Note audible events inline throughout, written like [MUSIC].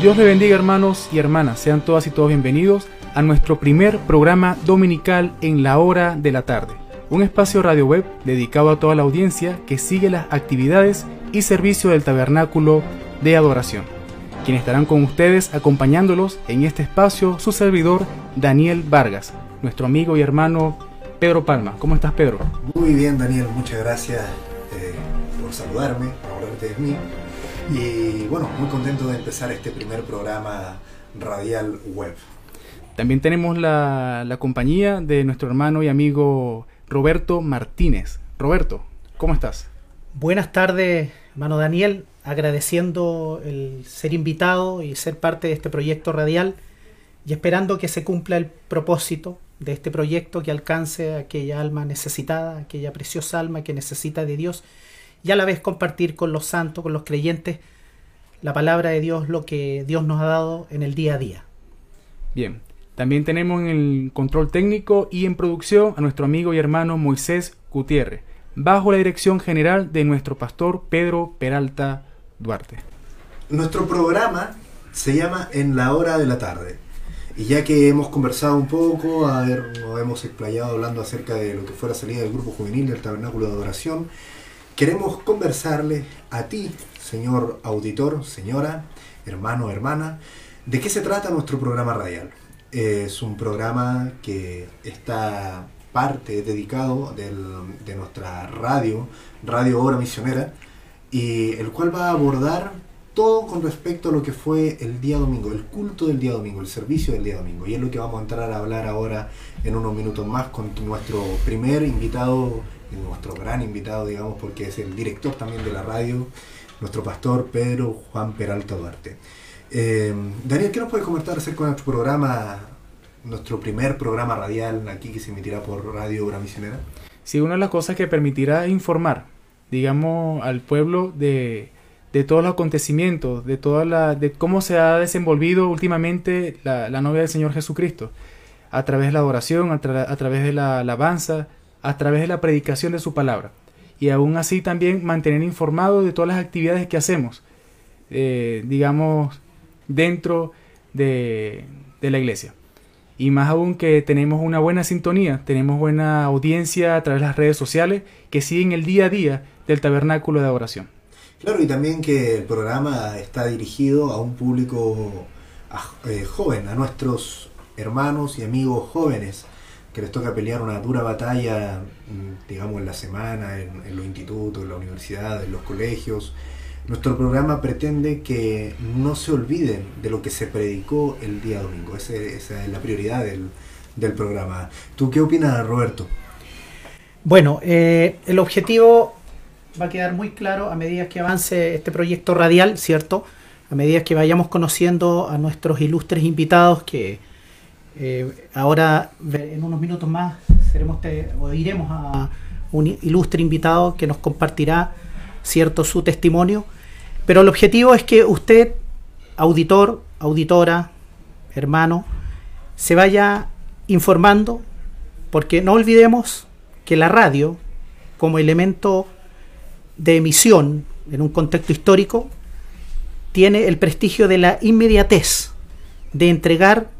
Dios le bendiga hermanos y hermanas, sean todas y todos bienvenidos a nuestro primer programa dominical en la hora de la tarde, un espacio radio web dedicado a toda la audiencia que sigue las actividades y servicio del tabernáculo de adoración. Quienes estarán con ustedes acompañándolos en este espacio, su servidor Daniel Vargas, nuestro amigo y hermano Pedro Palma. ¿Cómo estás Pedro? Muy bien Daniel, muchas gracias eh, por saludarme, por hablarte de mí. Y bueno, muy contento de empezar este primer programa radial web. También tenemos la, la compañía de nuestro hermano y amigo Roberto Martínez. Roberto, ¿cómo estás? Buenas tardes, hermano Daniel, agradeciendo el ser invitado y ser parte de este proyecto radial y esperando que se cumpla el propósito de este proyecto que alcance a aquella alma necesitada, aquella preciosa alma que necesita de Dios y a la vez compartir con los santos, con los creyentes, la palabra de Dios, lo que Dios nos ha dado en el día a día. Bien, también tenemos en el control técnico y en producción a nuestro amigo y hermano Moisés Gutiérrez, bajo la dirección general de nuestro pastor Pedro Peralta Duarte. Nuestro programa se llama En la hora de la tarde. Y ya que hemos conversado un poco, a ver, nos hemos explayado hablando acerca de lo que fue la salida del grupo juvenil del Tabernáculo de Adoración, Queremos conversarle a ti, señor auditor, señora, hermano, hermana, de qué se trata nuestro programa radial. Es un programa que está parte dedicado de nuestra radio, Radio Hora Misionera, y el cual va a abordar todo con respecto a lo que fue el día domingo, el culto del día domingo, el servicio del día domingo. Y es lo que vamos a entrar a hablar ahora en unos minutos más con nuestro primer invitado nuestro gran invitado, digamos, porque es el director también de la radio, nuestro pastor Pedro Juan Peralta Duarte. Eh, Daniel, ¿qué nos puedes comentar acerca de nuestro programa, nuestro primer programa radial aquí que se emitirá por Radio Obra Misionera? Sí, una de las cosas que permitirá informar, digamos, al pueblo de, de todos los acontecimientos, de toda la, de cómo se ha desenvolvido últimamente la, novia del Señor Jesucristo, a través de la adoración, a, a través de la alabanza, a través de la predicación de su palabra. Y aún así también mantener informado de todas las actividades que hacemos, eh, digamos, dentro de, de la iglesia. Y más aún que tenemos una buena sintonía, tenemos buena audiencia a través de las redes sociales que siguen el día a día del tabernáculo de adoración. Claro, y también que el programa está dirigido a un público eh, joven, a nuestros hermanos y amigos jóvenes que les toca pelear una dura batalla, mm, digamos, en la semana, en, los institutos, en la universidad, en los colegios. Nuestro programa pretende que no se olviden de lo que se predicó el día domingo. esa es la prioridad del, programa. ¿Tú qué opinas, Roberto? Bueno, eh, el objetivo va a quedar muy claro a medida que avance este proyecto radial, ¿cierto? A medida que vayamos conociendo a nuestros ilustres invitados que eh, ahora, en unos minutos más, seremos o iremos a un ilustre invitado que nos compartirá cierto su testimonio. Pero el objetivo es que usted, auditor, auditora, hermano, se vaya informando, porque no olvidemos que la radio, como elemento de emisión en un contexto histórico, tiene el prestigio de la inmediatez de entregar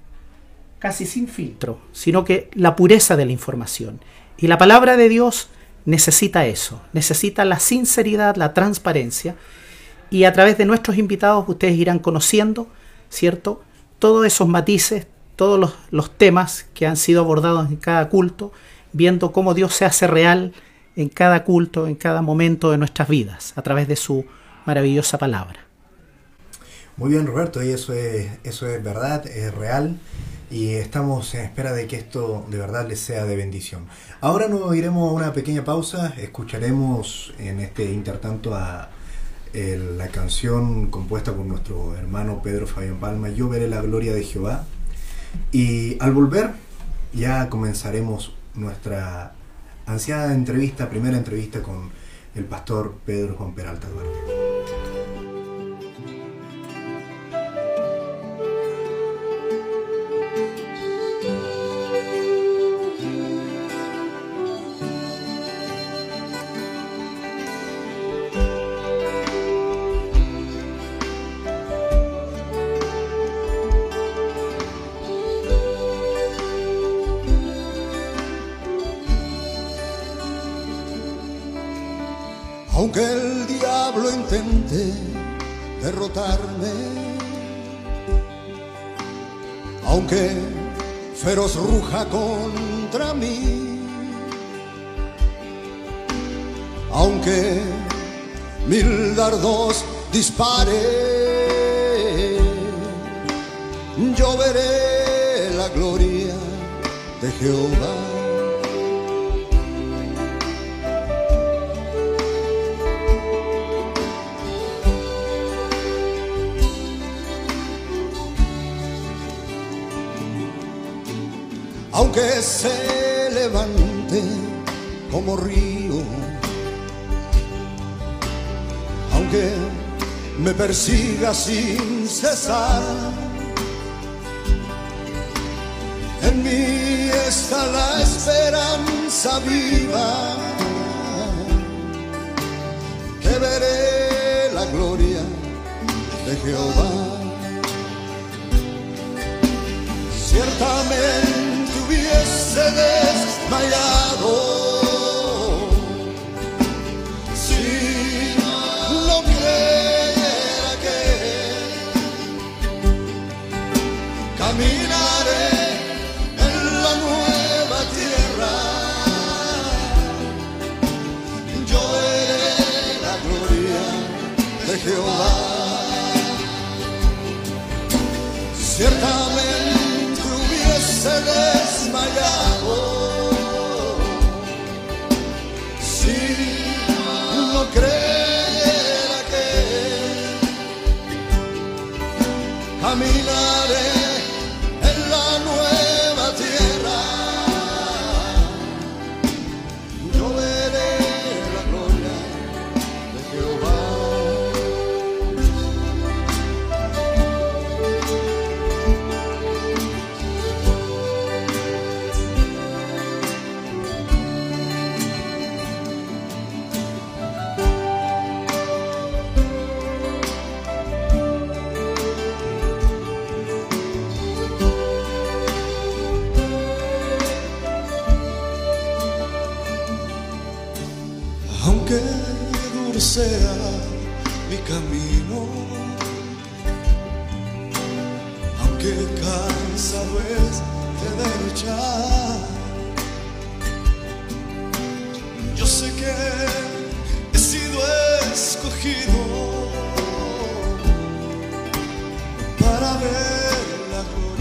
casi sin filtro, sino que la pureza de la información. Y la palabra de Dios necesita eso, necesita la sinceridad, la transparencia. Y a través de nuestros invitados ustedes irán conociendo, ¿cierto? Todos esos matices, todos los, temas que han sido abordados en cada culto, viendo cómo Dios se hace real en cada culto, en cada momento de nuestras vidas, a través de su maravillosa palabra. Muy bien, Roberto, y eso es, eso es verdad, es real y estamos en espera de que esto de verdad les sea de bendición. Ahora nos iremos a una pequeña pausa, escucharemos en este intertanto la canción compuesta por nuestro hermano Pedro Fabián Palma, Yo veré la gloria de Jehová, y al volver ya comenzaremos nuestra ansiada entrevista, primera entrevista con el pastor Pedro Juan Peralta Duarte. siga sin cesar. En mí está la esperanza viva, que veré la gloria de Jehová. Ciertamente hubiese desmayado teu lar. Sertão Que cansado es de luchar. Yo sé que he sido escogido para ver la gloria.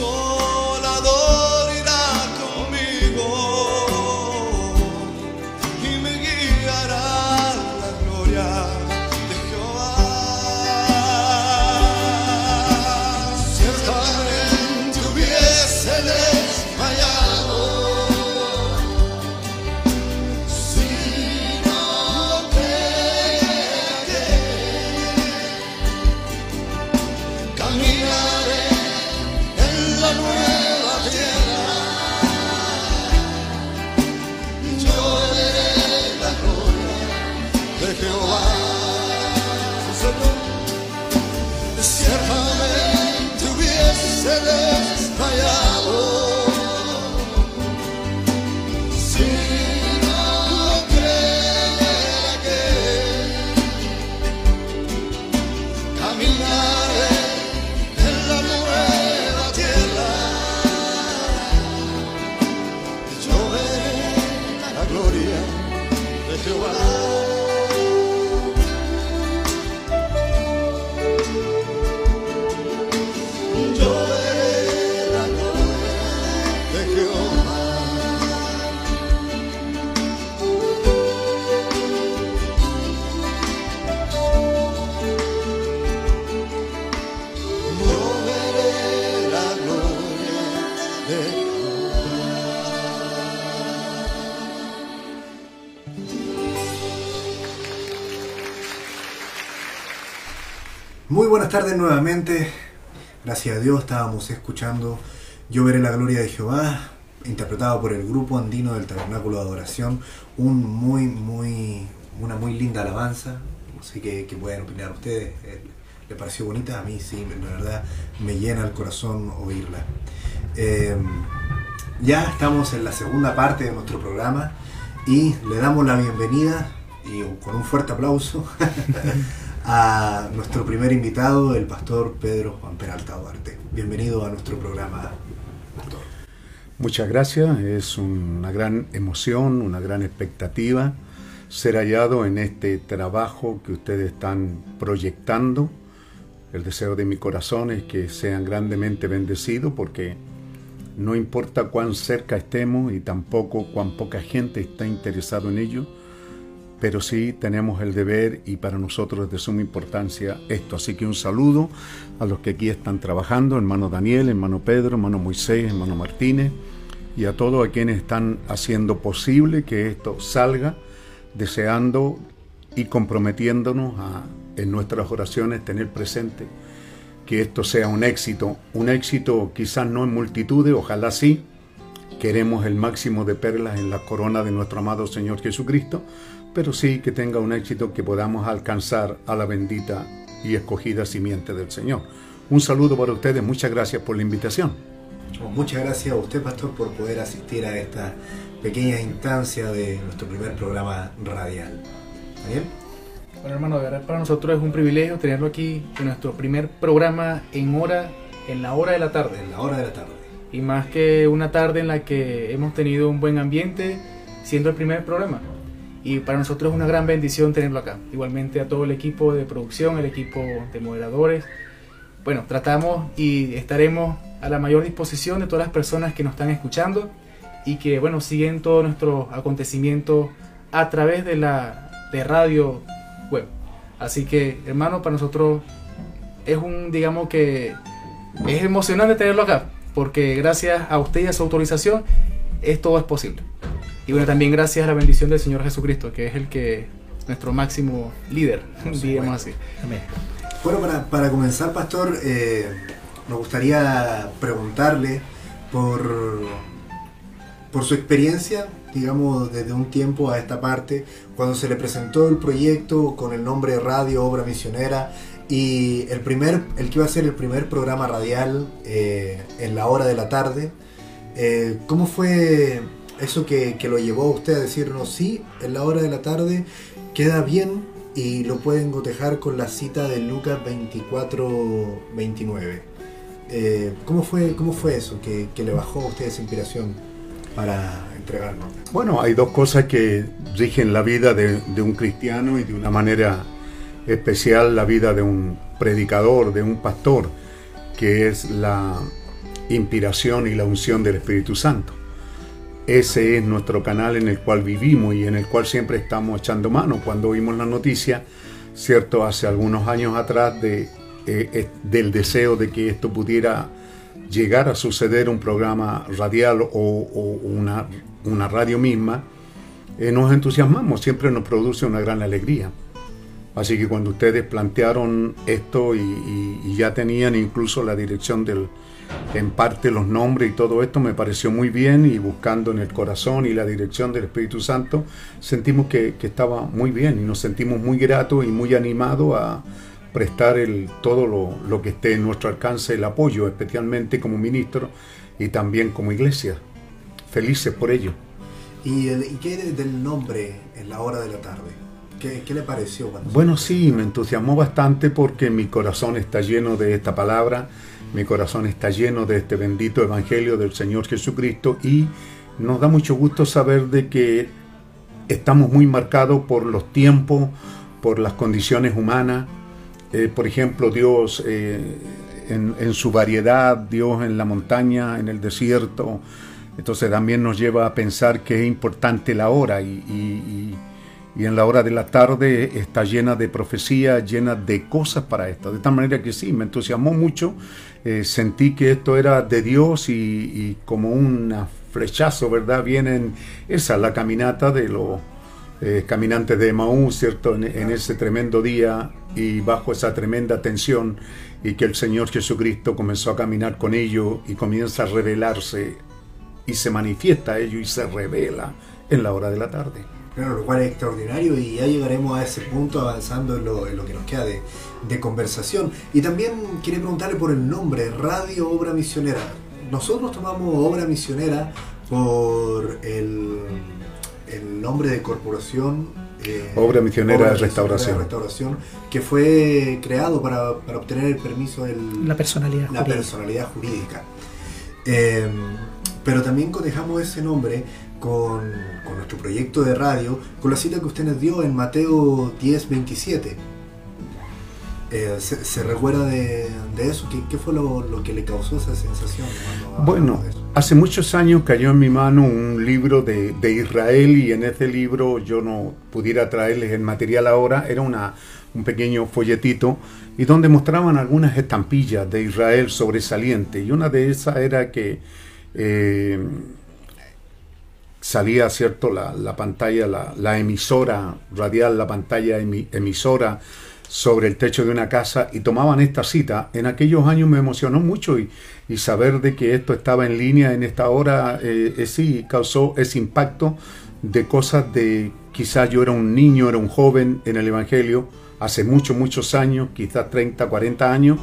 soul. Buenas tardes nuevamente. Gracias a Dios estábamos escuchando Yo veré la gloria de Jehová, interpretado por el grupo andino del Tabernáculo de Adoración. Un muy, muy, una muy linda alabanza. No sé qué, qué pueden opinar ustedes. Eh, ¿Le pareció bonita? A mí sí, la verdad me llena el corazón oírla. Eh, ya estamos en la segunda parte de nuestro programa y le damos la bienvenida y con un fuerte aplauso [LAUGHS] a nuestro primer invitado, el pastor Pedro Juan Peralta Duarte. Bienvenido a nuestro programa, pastor. Muchas gracias, es una gran emoción, una gran expectativa ser hallado en este trabajo que ustedes están proyectando. El deseo de mi corazón es que sean grandemente bendecidos porque no importa cuán cerca estemos y tampoco cuán poca gente está interesado en ello, pero sí tenemos el deber y para nosotros es de suma importancia esto. Así que un saludo a los que aquí están trabajando, hermano Daniel, hermano Pedro, hermano Moisés, hermano Martínez y a todos a quienes están haciendo posible que esto salga, deseando y comprometiéndonos a en nuestras oraciones tener presente que esto sea un éxito, un éxito quizás no en multitudes, ojalá sí, queremos el máximo de perlas en la corona de nuestro amado Señor Jesucristo, pero sí que tenga un éxito que podamos alcanzar a la bendita y escogida simiente del Señor. Un saludo para ustedes, muchas gracias por la invitación. Muchas gracias a usted, pastor, por poder asistir a esta pequeña instancia de nuestro primer programa radial. ¿Está bien? Bueno, hermano, de verdad para nosotros es un privilegio tenerlo aquí en nuestro primer programa en hora, en la hora de la tarde. En la hora de la tarde. Y más que una tarde en la que hemos tenido un buen ambiente, siendo el primer programa. Y para nosotros es una gran bendición tenerlo acá. Igualmente a todo el equipo de producción, el equipo de moderadores. Bueno, tratamos y estaremos a la mayor disposición de todas las personas que nos están escuchando y que, bueno, siguen todos nuestros acontecimientos a través de la de radio web. Así que, hermano, para nosotros es un, digamos que, es emocionante tenerlo acá, porque gracias a usted y a su autorización, es todo es posible. Y bueno, también gracias a la bendición del Señor Jesucristo, que es el que, nuestro máximo líder, digamos así. Amén. Bueno, para, para comenzar, pastor, eh, nos gustaría preguntarle por, por su experiencia digamos, desde un tiempo a esta parte, cuando se le presentó el proyecto con el nombre Radio Obra Misionera y el, primer, el que iba a ser el primer programa radial eh, en la hora de la tarde, eh, ¿cómo fue eso que, que, lo llevó a usted a decirnos, sí, en la hora de la tarde queda bien y lo pueden gotejar con la cita de Lucas 24-29? Eh, ¿cómo, fue, ¿Cómo fue eso que, que le bajó a usted esa inspiración para bueno, hay dos cosas que rigen la vida de, un cristiano y de una manera especial la vida de un predicador, de un pastor, que es la inspiración y la unción del Espíritu Santo. Ese es nuestro canal en el cual vivimos y en el cual siempre estamos echando mano. Cuando vimos la noticia, cierto, hace algunos años atrás, de, eh, eh, del deseo de que esto pudiera llegar a suceder un programa radial o, una, una, radio misma, eh, nos entusiasmamos, siempre nos produce una gran alegría. Así que cuando ustedes plantearon esto y, ya tenían incluso la dirección del, en parte los nombres y todo esto, me pareció muy bien y buscando en el corazón y la dirección del Espíritu Santo, sentimos que, que estaba muy bien y nos sentimos muy gratos y muy animados a, prestar el, todo lo, que esté en nuestro alcance, el apoyo, especialmente como ministro y también como iglesia. Felices por ello. ¿Y, qué del nombre en la hora de la tarde? ¿Qué, le pareció? Bueno, sí, me entusiasmó bastante porque mi corazón está lleno de esta palabra, mi corazón está lleno de este bendito Evangelio del Señor Jesucristo y nos da mucho gusto saber de que estamos muy marcados por los tiempos, por las condiciones humanas, eh, por ejemplo, Dios eh, en, su variedad, Dios en la montaña, en el desierto. Entonces también nos lleva a pensar que es importante la hora y, en la hora de la tarde está llena de profecía, llena de cosas para esto. De tal manera que sí, me entusiasmó mucho, eh, sentí que esto era de Dios y, como un flechazo, ¿verdad? Vienen, esa la caminata de lo eh, caminantes de Maús, ¿cierto? En, en, ese tremendo día y bajo esa tremenda tensión y que el Señor Jesucristo comenzó a caminar con ellos y comienza a revelarse y se manifiesta a ellos y se revela en la hora de la tarde. Claro, lo cual es extraordinario y ya llegaremos a ese punto avanzando en lo, en lo que nos queda de, de, conversación. Y también quería preguntarle por el nombre, Radio Obra Misionera. Nosotros tomamos Obra Misionera por el, el nombre de corporación. Eh, Obra Misionera Obra de Restauración. De Restauración, que fue creado para, para obtener el permiso de la personalidad la jurídica. personalidad jurídica. Eh, pero también cotejamos ese nombre con, con, nuestro proyecto de radio, con la cita que usted nos dio en Mateo 10, 27. Eh, ¿se, ¿se, recuerda de, de eso? ¿Qué, ¿Qué, fue lo, lo, que le causó esa sensación? Bueno, hace muchos años cayó en mi mano un libro de, de, Israel y en ese libro yo no pudiera traerles el material ahora, era una, un pequeño folletito y donde mostraban algunas estampillas de Israel sobresaliente y una de esas era que eh, salía, ¿cierto?, la, la pantalla, la, la, emisora radial, la pantalla emi, emisora sobre el techo de una casa y tomaban esta cita. En aquellos años me emocionó mucho y, y saber de que esto estaba en línea en esta hora, eh, eh, sí, causó ese impacto de cosas de quizás yo era un niño, era un joven en el Evangelio, hace muchos, muchos años, quizás 30, 40 años,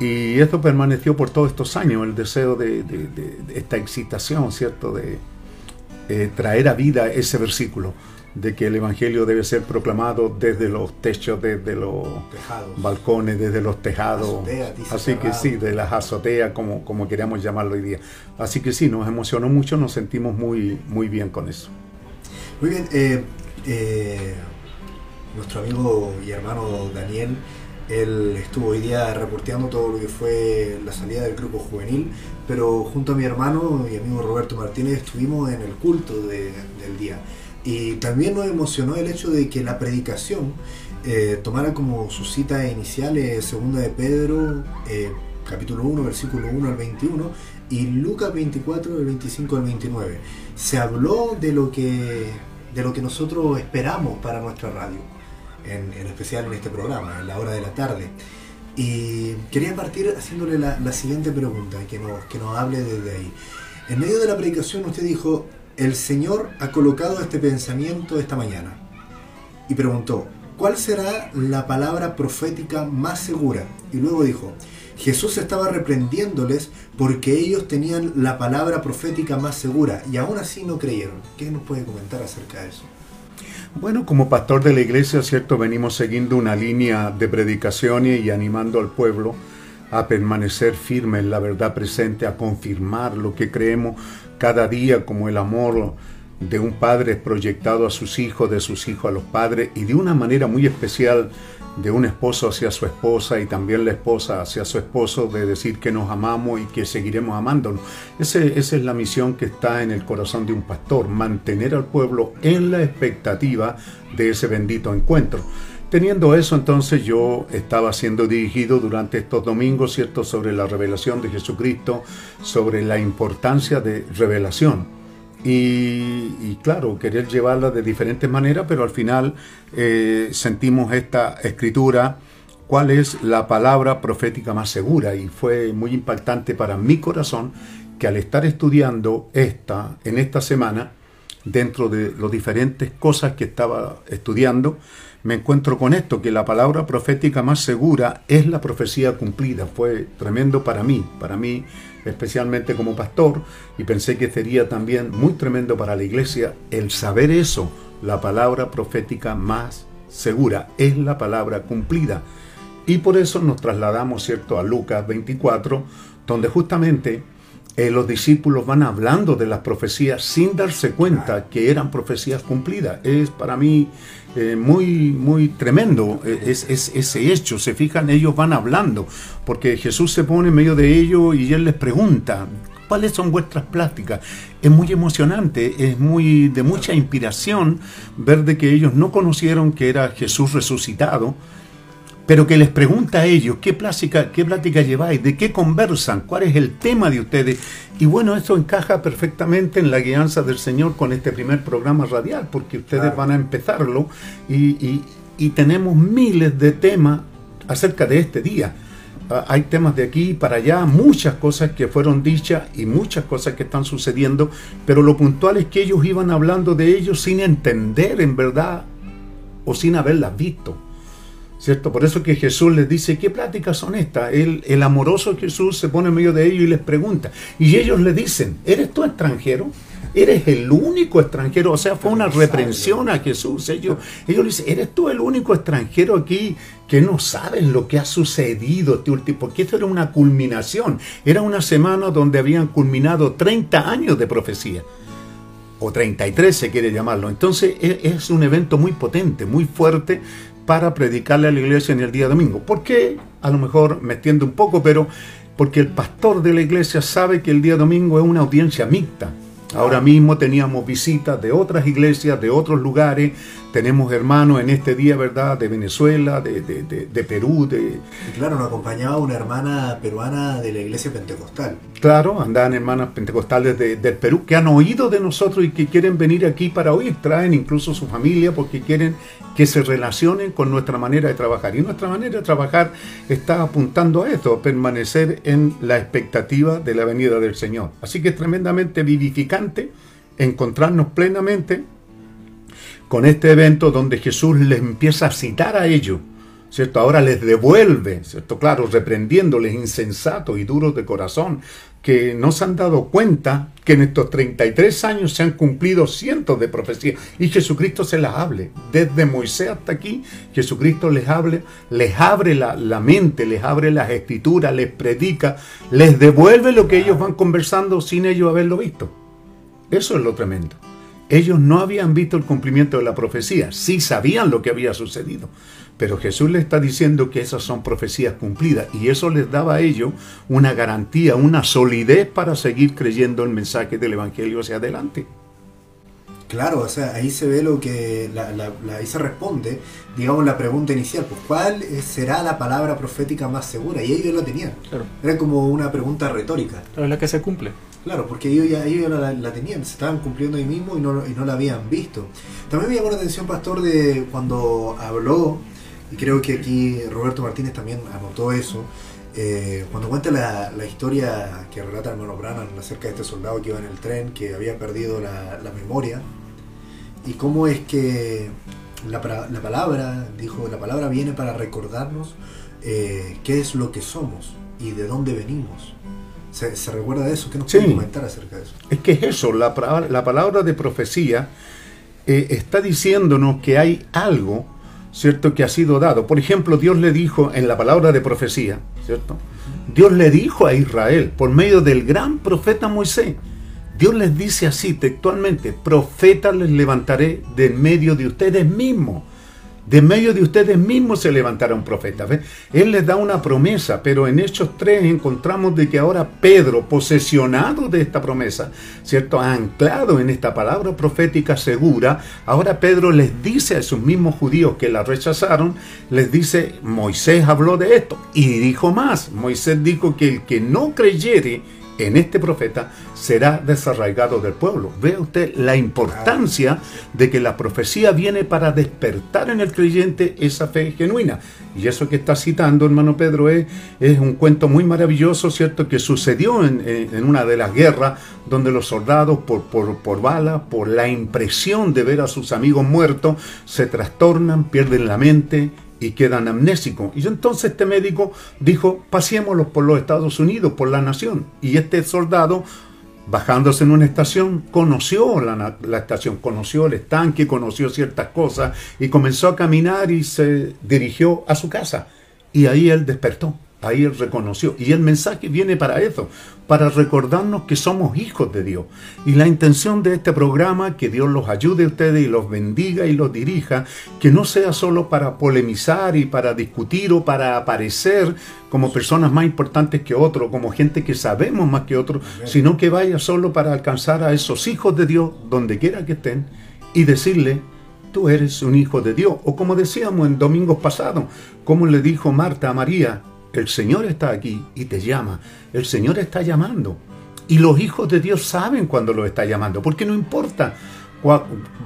y esto permaneció por todos estos años, el deseo de, de, de, de esta excitación, ¿cierto?, de eh, traer a vida ese versículo de que el Evangelio debe ser proclamado desde los techos, desde los tejados. balcones, desde los tejados. Azotea, Así que sí, de las azoteas, como, como queríamos llamarlo hoy día. Así que sí, nos emocionó mucho, nos sentimos muy, muy bien con eso. Muy bien, eh, eh, nuestro amigo y hermano Daniel, él estuvo hoy día reporteando todo lo que fue la salida del grupo juvenil, pero junto a mi hermano y amigo Roberto Martínez estuvimos en el culto de, del día. Y también nos emocionó el hecho de que la predicación eh, tomara como su cita inicial eh, segunda de Pedro, eh, capítulo 1, versículo 1 al 21, y Lucas 24, del 25 al 29. Se habló de lo que, de lo que nosotros esperamos para nuestra radio, en, en especial en este programa, en la hora de la tarde. Y quería partir haciéndole la, la siguiente pregunta, que nos, que nos hable desde ahí. En medio de la predicación usted dijo, el Señor ha colocado este pensamiento esta mañana y preguntó, ¿cuál será la palabra profética más segura? Y luego dijo, Jesús estaba reprendiéndoles porque ellos tenían la palabra profética más segura y aún así no creyeron. ¿Qué nos puede comentar acerca de eso? Bueno, como pastor de la iglesia, cierto, venimos siguiendo una línea de predicaciones y animando al pueblo a permanecer firme en la verdad presente, a confirmar lo que creemos cada día como el amor de un padre proyectado a sus hijos, de sus hijos a los padres y de una manera muy especial de un esposo hacia su esposa y también la esposa hacia su esposo de decir que nos amamos y que seguiremos amándonos. Ese, esa es la misión que está en el corazón de un pastor, mantener al pueblo en la expectativa de ese bendito encuentro. Teniendo eso, entonces yo estaba siendo dirigido durante estos domingos, ¿cierto?, sobre la revelación de Jesucristo, sobre la importancia de revelación. Y, claro, querer llevarla de diferentes maneras, pero al final eh, sentimos esta escritura, cuál es la palabra profética más segura. Y fue muy impactante para mi corazón que al estar estudiando esta, en esta semana, dentro de las diferentes cosas que estaba estudiando, me encuentro con esto, que la palabra profética más segura es la profecía cumplida. Fue tremendo para mí, para mí especialmente como pastor, y pensé que sería también muy tremendo para la iglesia el saber eso, la palabra profética más segura es la palabra cumplida. Y por eso nos trasladamos, ¿cierto?, a Lucas 24, donde justamente eh, los discípulos van hablando de las profecías sin darse cuenta que eran profecías cumplidas. Es para mí eh, muy, muy tremendo eh, es, es, ese hecho. Se fijan, ellos van hablando, porque Jesús se pone en medio de ellos y él les pregunta, ¿cuáles son vuestras pláticas? Es muy emocionante, es muy de mucha inspiración ver de que ellos no conocieron que era Jesús resucitado, pero que les pregunta a ellos qué plática, qué plática lleváis, de qué conversan, cuál es el tema de ustedes. Y bueno, esto encaja perfectamente en la guianza del Señor con este primer programa radial, porque ustedes Claro. van a empezarlo y, y- y tenemos miles de temas acerca de este día. Ah, Hay temas de aquí para allá, muchas cosas que fueron dichas y muchas cosas que están sucediendo, pero lo puntual es que ellos iban hablando de ellos sin entender en verdad o sin haberlas visto. ¿Cierto? Por eso que Jesús les dice, ¿qué pláticas son estas? El, el amoroso Jesús se pone en medio de ellos y les pregunta. Y ellos le dicen, ¿eres tú extranjero? ¿Eres el único extranjero? O sea, fue una reprensión a Jesús. Ellos, ellos le dicen, ¿eres tú el único extranjero aquí que no sabes lo que ha sucedido este último? Porque esto era una culminación. Era una semana donde habían culminado 30 años de profecía o 33 se quiere llamarlo. Entonces e- es un evento muy potente, muy fuerte para predicarle a la iglesia en el día domingo. ¿Por qué? A lo mejor me extiendo un poco, pero porque el pastor de la iglesia sabe que el día domingo es una audiencia mixta. Ahora mismo teníamos visitas de otras iglesias, de otros lugares. Tenemos hermanos en este día, ¿verdad? De Venezuela, de, de- de- de Perú, de, Y claro, nos acompañaba una hermana peruana de la iglesia pentecostal. Claro, andan hermanas pentecostales de- del Perú que han oído de nosotros y que quieren venir aquí para oír. Traen incluso su familia porque quieren que se relacionen con nuestra manera de trabajar. Y nuestra manera de trabajar está apuntando a esto, a permanecer en la expectativa de la venida del Señor. Así que es tremendamente vivificante encontrarnos plenamente con este evento donde Jesús les empieza a citar a ellos, ¿cierto? Ahora les devuelve, ¿cierto? Claro, reprendiéndoles insensatos y duros de corazón, que no se han dado cuenta que en estos 33 años se han cumplido cientos de profecías y Jesucristo se las hable. Desde Moisés hasta aquí, Jesucristo les hable, les abre la, la mente, les abre las escrituras, les predica, les devuelve lo que ellos van conversando sin ellos haberlo visto. Eso es lo tremendo. Ellos no habían visto el cumplimiento de la profecía, sí sabían lo que había sucedido, pero Jesús les está diciendo que esas son profecías cumplidas y eso les daba a ellos una garantía, una solidez para seguir creyendo el mensaje del Evangelio hacia adelante. Claro, o sea, ahí se ve lo que, la- la- la- ahí se responde, digamos, la pregunta inicial, pues ¿cuál será la palabra profética más segura? Y ellos la tenían. Claro, Era como una pregunta retórica. claro, es la que se cumple. Claro, porque ellos ya, ellos ya la, tenían, se estaban cumpliendo ahí mismo y no, y no la habían visto. También me llamó la atención, Pastor, de cuando habló, y creo que aquí Roberto Martínez también anotó eso, eh, cuando cuenta la, la historia que relata el hermano Branham acerca de este soldado que iba en el tren, que había perdido la, la memoria, y cómo es que la, la palabra, dijo, la palabra viene para recordarnos eh, qué es lo que somos y de dónde venimos. ¿Se, se recuerda de eso? ¿Qué nos Sí. puede comentar acerca de eso? Es que es eso, la, la palabra de profecía eh, está diciéndonos que hay algo, ¿cierto?, que ha sido dado. Por ejemplo, Dios le dijo en la palabra de profecía, ¿cierto? Dios le dijo a Israel por medio del gran profeta Moisés, Dios les dice así textualmente, profetas les levantaré de medio de ustedes mismos. De medio de ustedes mismos se levantará un profeta. Él les da una promesa, pero en Hechos 3 encontramos de que ahora Pedro, posesionado de esta promesa, ¿cierto? Anclado en esta palabra profética segura, ahora Pedro les dice a esos mismos judíos que la rechazaron, les dice, Moisés habló de esto. Y dijo más, Moisés dijo que el que no creyere en este profeta será desarraigado del pueblo. Vea usted la importancia de que la profecía viene para despertar en el creyente esa fe genuina. Y eso que está citando, hermano Pedro, es, un cuento muy maravilloso, ¿cierto? Que sucedió en, una de las guerras donde los soldados, por, por bala, por la impresión de ver a sus amigos muertos, se trastornan, pierden la mente y quedan amnésicos. Y entonces este médico dijo, pasémoslos por los Estados Unidos, por la nación. Y este soldado, bajándose en una estación, conoció la, la estación, conoció el estanque, conoció ciertas cosas y comenzó a caminar y se dirigió a su casa. Y ahí él despertó, ahí él reconoció. Y el mensaje viene para eso, para recordarnos que somos hijos de Dios. Y la intención de este programa, que Dios los ayude a ustedes y los bendiga y los dirija, que no sea solo para polemizar y para discutir o para aparecer como personas más importantes que otros, como gente que sabemos más que otros, sino que vaya solo para alcanzar a esos hijos de Dios, donde quiera que estén, y decirle, tú eres un hijo de Dios. O como decíamos en domingos pasados, como le dijo Marta a María, el Señor está aquí y te llama. El Señor está llamando. Y los hijos de Dios saben cuando los está llamando, porque no importa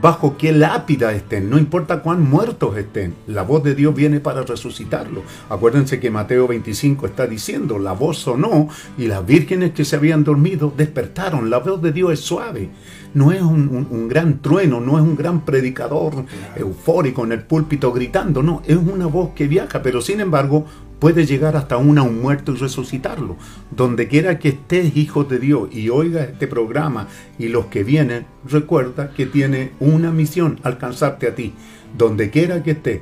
bajo qué lápida estén, no importa cuán muertos estén, la voz de Dios viene para resucitarlos. Acuérdense que Mateo 25 está diciendo, la voz sonó y las vírgenes que se habían dormido despertaron. La voz de Dios es suave, no es un, un- un gran trueno, no es un gran predicador eufórico en el púlpito gritando, no, es una voz que viaja, pero sin embargo puede llegar hasta una un muerto y resucitarlo. Donde quiera que estés, hijo de Dios, y oiga este programa y los que vienen, recuerda que tiene una misión, alcanzarte a ti. Donde quiera que estés,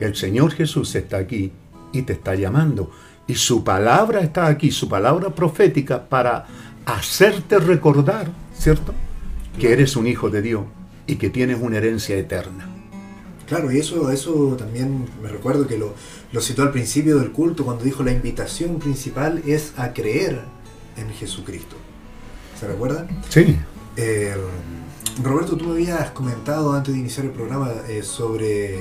el Señor Jesús está aquí y te está llamando. Y su palabra está aquí, su palabra profética, para hacerte recordar, ¿cierto? Que eres un hijo de Dios y que tienes una herencia eterna. Claro, y eso, eso también me recuerdo que lo, lo citó al principio del culto cuando dijo la invitación principal es a creer en Jesucristo. ¿Se recuerdan? Sí, Eh, Roberto, tú me habías comentado antes de iniciar el programa eh, sobre,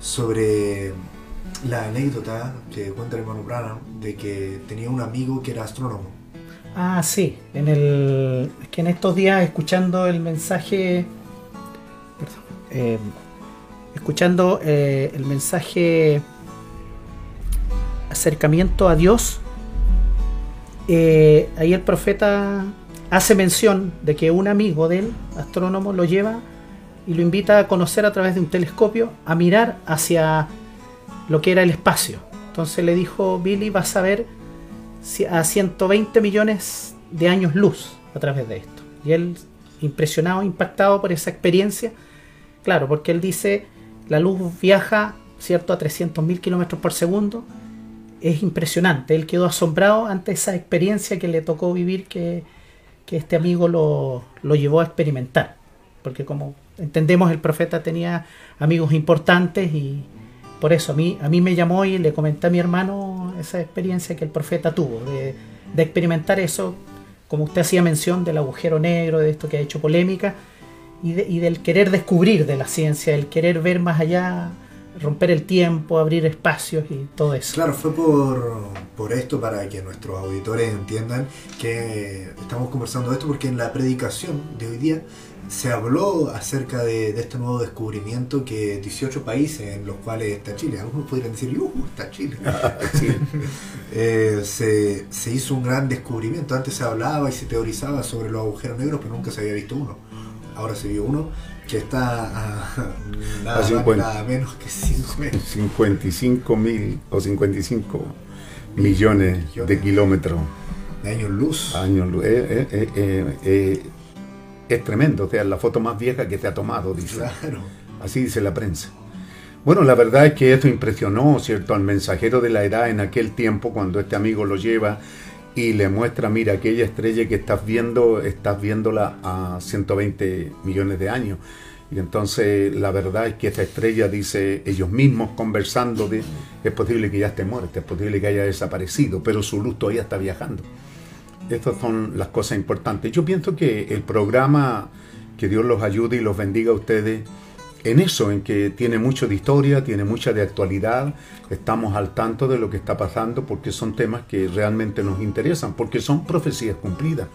sobre la anécdota que cuenta el hermano Branham de que tenía un amigo que era astrónomo. Ah, sí, en el es que en estos días escuchando el mensaje perdón, eh, escuchando eh, el mensaje acercamiento a Dios eh, ahí el profeta hace mención de que un amigo de él, astrónomo, lo lleva y lo invita a conocer a través de un telescopio, a mirar hacia lo que era el espacio. Entonces le dijo, Billy, vas a ver a 120 millones de años luz a través de esto. Y él, impresionado, impactado por esa experiencia, claro, porque él dice, la luz viaja, ¿cierto?, a 300.000 kilómetros por segundo. Es impresionante, él quedó asombrado ante esa experiencia que le tocó vivir, que, que este amigo lo, lo llevó a experimentar. Porque como entendemos, el profeta tenía amigos importantes y por eso a mí, a mí me llamó y le comenté a mi hermano esa experiencia que el profeta tuvo, de, de experimentar eso, como usted hacía mención del agujero negro, de esto que ha hecho polémica, y, de- y del querer descubrir de la ciencia, el querer ver más allá, romper el tiempo, abrir espacios y todo eso. Claro, fue por, por esto para que nuestros auditores entiendan que estamos conversando de esto porque en la predicación de hoy día se habló acerca de, de este nuevo descubrimiento que 18 países en los cuales está Chile, algunos podrían decir, ¡uh, está Chile! [LAUGHS] sí. Eh, se, se hizo un gran descubrimiento. Antes se hablaba y se teorizaba sobre los agujeros negros, pero nunca se había visto uno. Ahora se vio uno que está a nada, A más, 50. nada menos que 5 metros. 55 mil o 55 millones de kilómetros de años luz. años. luz. Eh, eh, eh, eh, eh, es tremendo, o sea, la foto más vieja que se ha tomado, dice. Claro. Así dice la prensa. Bueno, la verdad es que esto impresionó, ¿cierto?, al mensajero de la edad en aquel tiempo, cuando este amigo lo lleva y le muestra, mira, aquella estrella que estás viendo, estás viéndola a 120 millones de años. Y entonces la verdad es que esta estrella, dice ellos mismos conversando, de, es posible que ya esté muerta, es posible que haya desaparecido, pero su luz todavía está viajando. Estas son las cosas importantes. Yo pienso que el programa, que Dios los ayude y los bendiga a ustedes, en eso, en que tiene mucho de historia, tiene mucha de actualidad, estamos al tanto de lo que está pasando porque son temas que realmente nos interesan, porque son profecías cumplidas.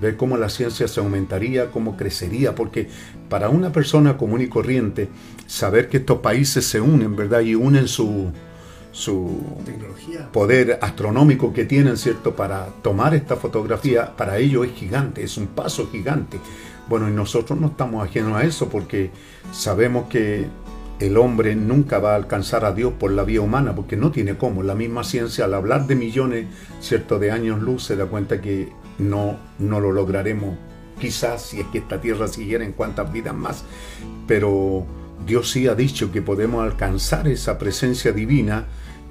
Ver cómo la ciencia se aumentaría, cómo crecería, porque para una persona común y corriente, saber que estos países se unen, ¿verdad? Y unen su, su Tecnología. poder astronómico que tienen, ¿cierto? Para tomar esta fotografía, para ellos es gigante, es un paso gigante. Bueno, y nosotros no estamos ajenos a eso porque sabemos que el hombre nunca va a alcanzar a Dios por la vía humana, porque no tiene cómo. La misma ciencia, al hablar de millones, ¿cierto?, de años luz, se da cuenta que no, no lo lograremos. Quizás si es que esta tierra siguiera en cuantas vidas más, pero Dios sí ha dicho que podemos alcanzar esa presencia divina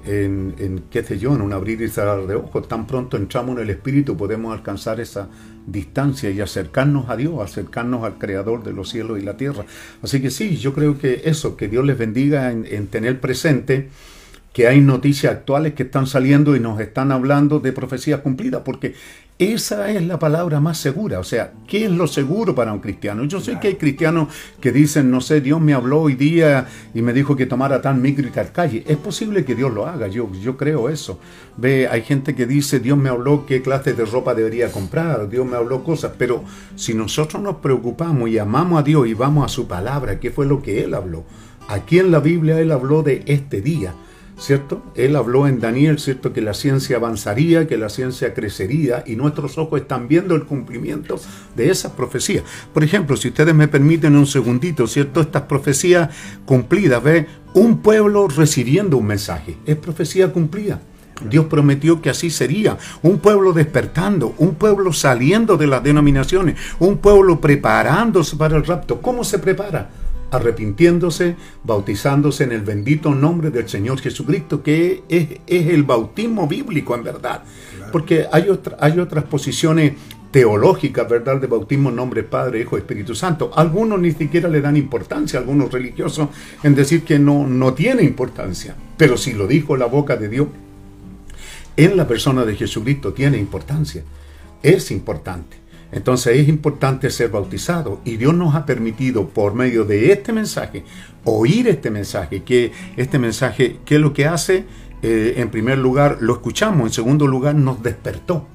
en, qué sé yo, en un abrir y cerrar de ojos. Tan pronto entramos en el Espíritu podemos alcanzar esa distancia y acercarnos a Dios, acercarnos al Creador de los cielos y la tierra. Así que sí, yo creo que eso, que Dios les bendiga en, en tener presente que hay noticias actuales que están saliendo y nos están hablando de profecías cumplidas, porque esa es la palabra más segura. O sea, ¿qué es lo seguro para un cristiano? Yo sé que hay cristianos que dicen, no sé, Dios me habló hoy día y me dijo que tomara tal micro y tal calle. Es posible que Dios lo haga, yo, yo creo eso. Ve, hay gente que dice, Dios me habló qué clase de ropa debería comprar, Dios me habló cosas, pero si nosotros nos preocupamos y amamos a Dios y vamos a su palabra, ¿qué fue lo que Él habló? Aquí en la Biblia Él habló de este día. ¿Cierto? Él habló en Daniel, ¿cierto? Que la ciencia avanzaría, que la ciencia crecería y nuestros ojos están viendo el cumplimiento de esas profecías. Por ejemplo, si ustedes me permiten un segundito, ¿cierto? Estas profecías cumplidas, ¿ve? Un pueblo recibiendo un mensaje, es profecía cumplida. Dios prometió que así sería. Un pueblo despertando, un pueblo saliendo de las denominaciones, un pueblo preparándose para el rapto. ¿Cómo se prepara? Arrepintiéndose, bautizándose en el bendito nombre del Señor Jesucristo, que es, el bautismo bíblico en verdad. Porque hay, hay otras posiciones teológicas, ¿verdad?, de bautismo en nombre Padre, Hijo, Espíritu Santo. Algunos ni siquiera le dan importancia, algunos religiosos, en decir que no, no tiene importancia. Pero si lo dijo la boca de Dios, en la persona de Jesucristo tiene importancia. Es importante. Entonces es importante ser bautizado y Dios nos ha permitido por medio de este mensaje oír este mensaje, que este mensaje, ¿qué es lo que hace? Eh, en primer lugar lo escuchamos, en segundo lugar nos despertó.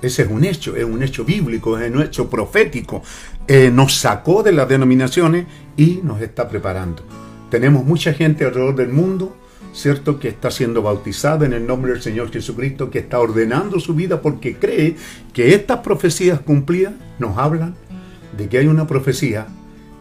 Ese es un hecho, es un hecho bíblico, es un hecho profético. Eh, nos sacó de las denominaciones y nos está preparando. Tenemos mucha gente alrededor del mundo ¿cierto? Que está siendo bautizada en el nombre del Señor Jesucristo, que está ordenando su vida porque cree que estas profecías cumplidas nos hablan de que hay una profecía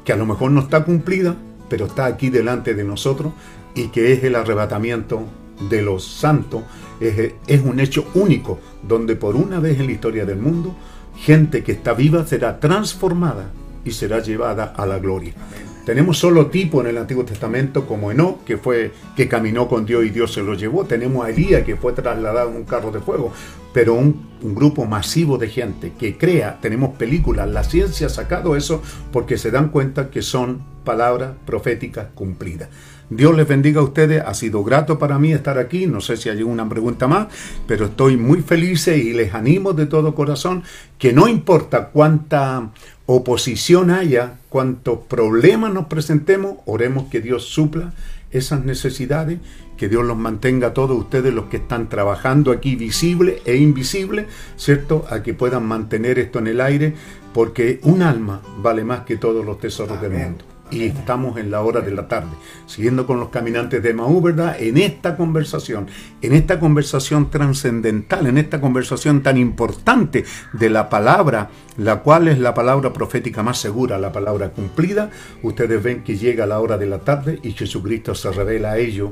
que a lo mejor no está cumplida, pero está aquí delante de nosotros y que es el arrebatamiento de los santos. Es, es un hecho único donde por una vez en la historia del mundo, gente que está viva será transformada y será llevada a la gloria. Tenemos solo tipo en el Antiguo Testamento como Enoch, que fue que caminó con Dios y Dios se lo llevó. Tenemos a Elías, que fue trasladado en un carro de fuego. Pero un, un, grupo masivo de gente que crea, tenemos películas, la ciencia ha sacado eso porque se dan cuenta que son palabras proféticas cumplidas. Dios les bendiga a ustedes. Ha sido grato para mí estar aquí. No sé si hay una pregunta más, pero estoy muy feliz y les animo de todo corazón que no importa cuánta oposición haya, cuántos problemas nos presentemos, oremos que Dios supla esas necesidades, que Dios los mantenga a todos ustedes los que están trabajando aquí visible e invisible, ¿cierto? A que puedan mantener esto en el aire, porque un alma vale más que todos los tesoros del mundo y estamos en la hora de la tarde, siguiendo con los caminantes de Maú, ¿verdad? En esta conversación, en esta conversación trascendental, en esta conversación tan importante de la palabra, la cual es la palabra profética más segura, la palabra cumplida, ustedes ven que llega la hora de la tarde y Jesucristo se revela a ellos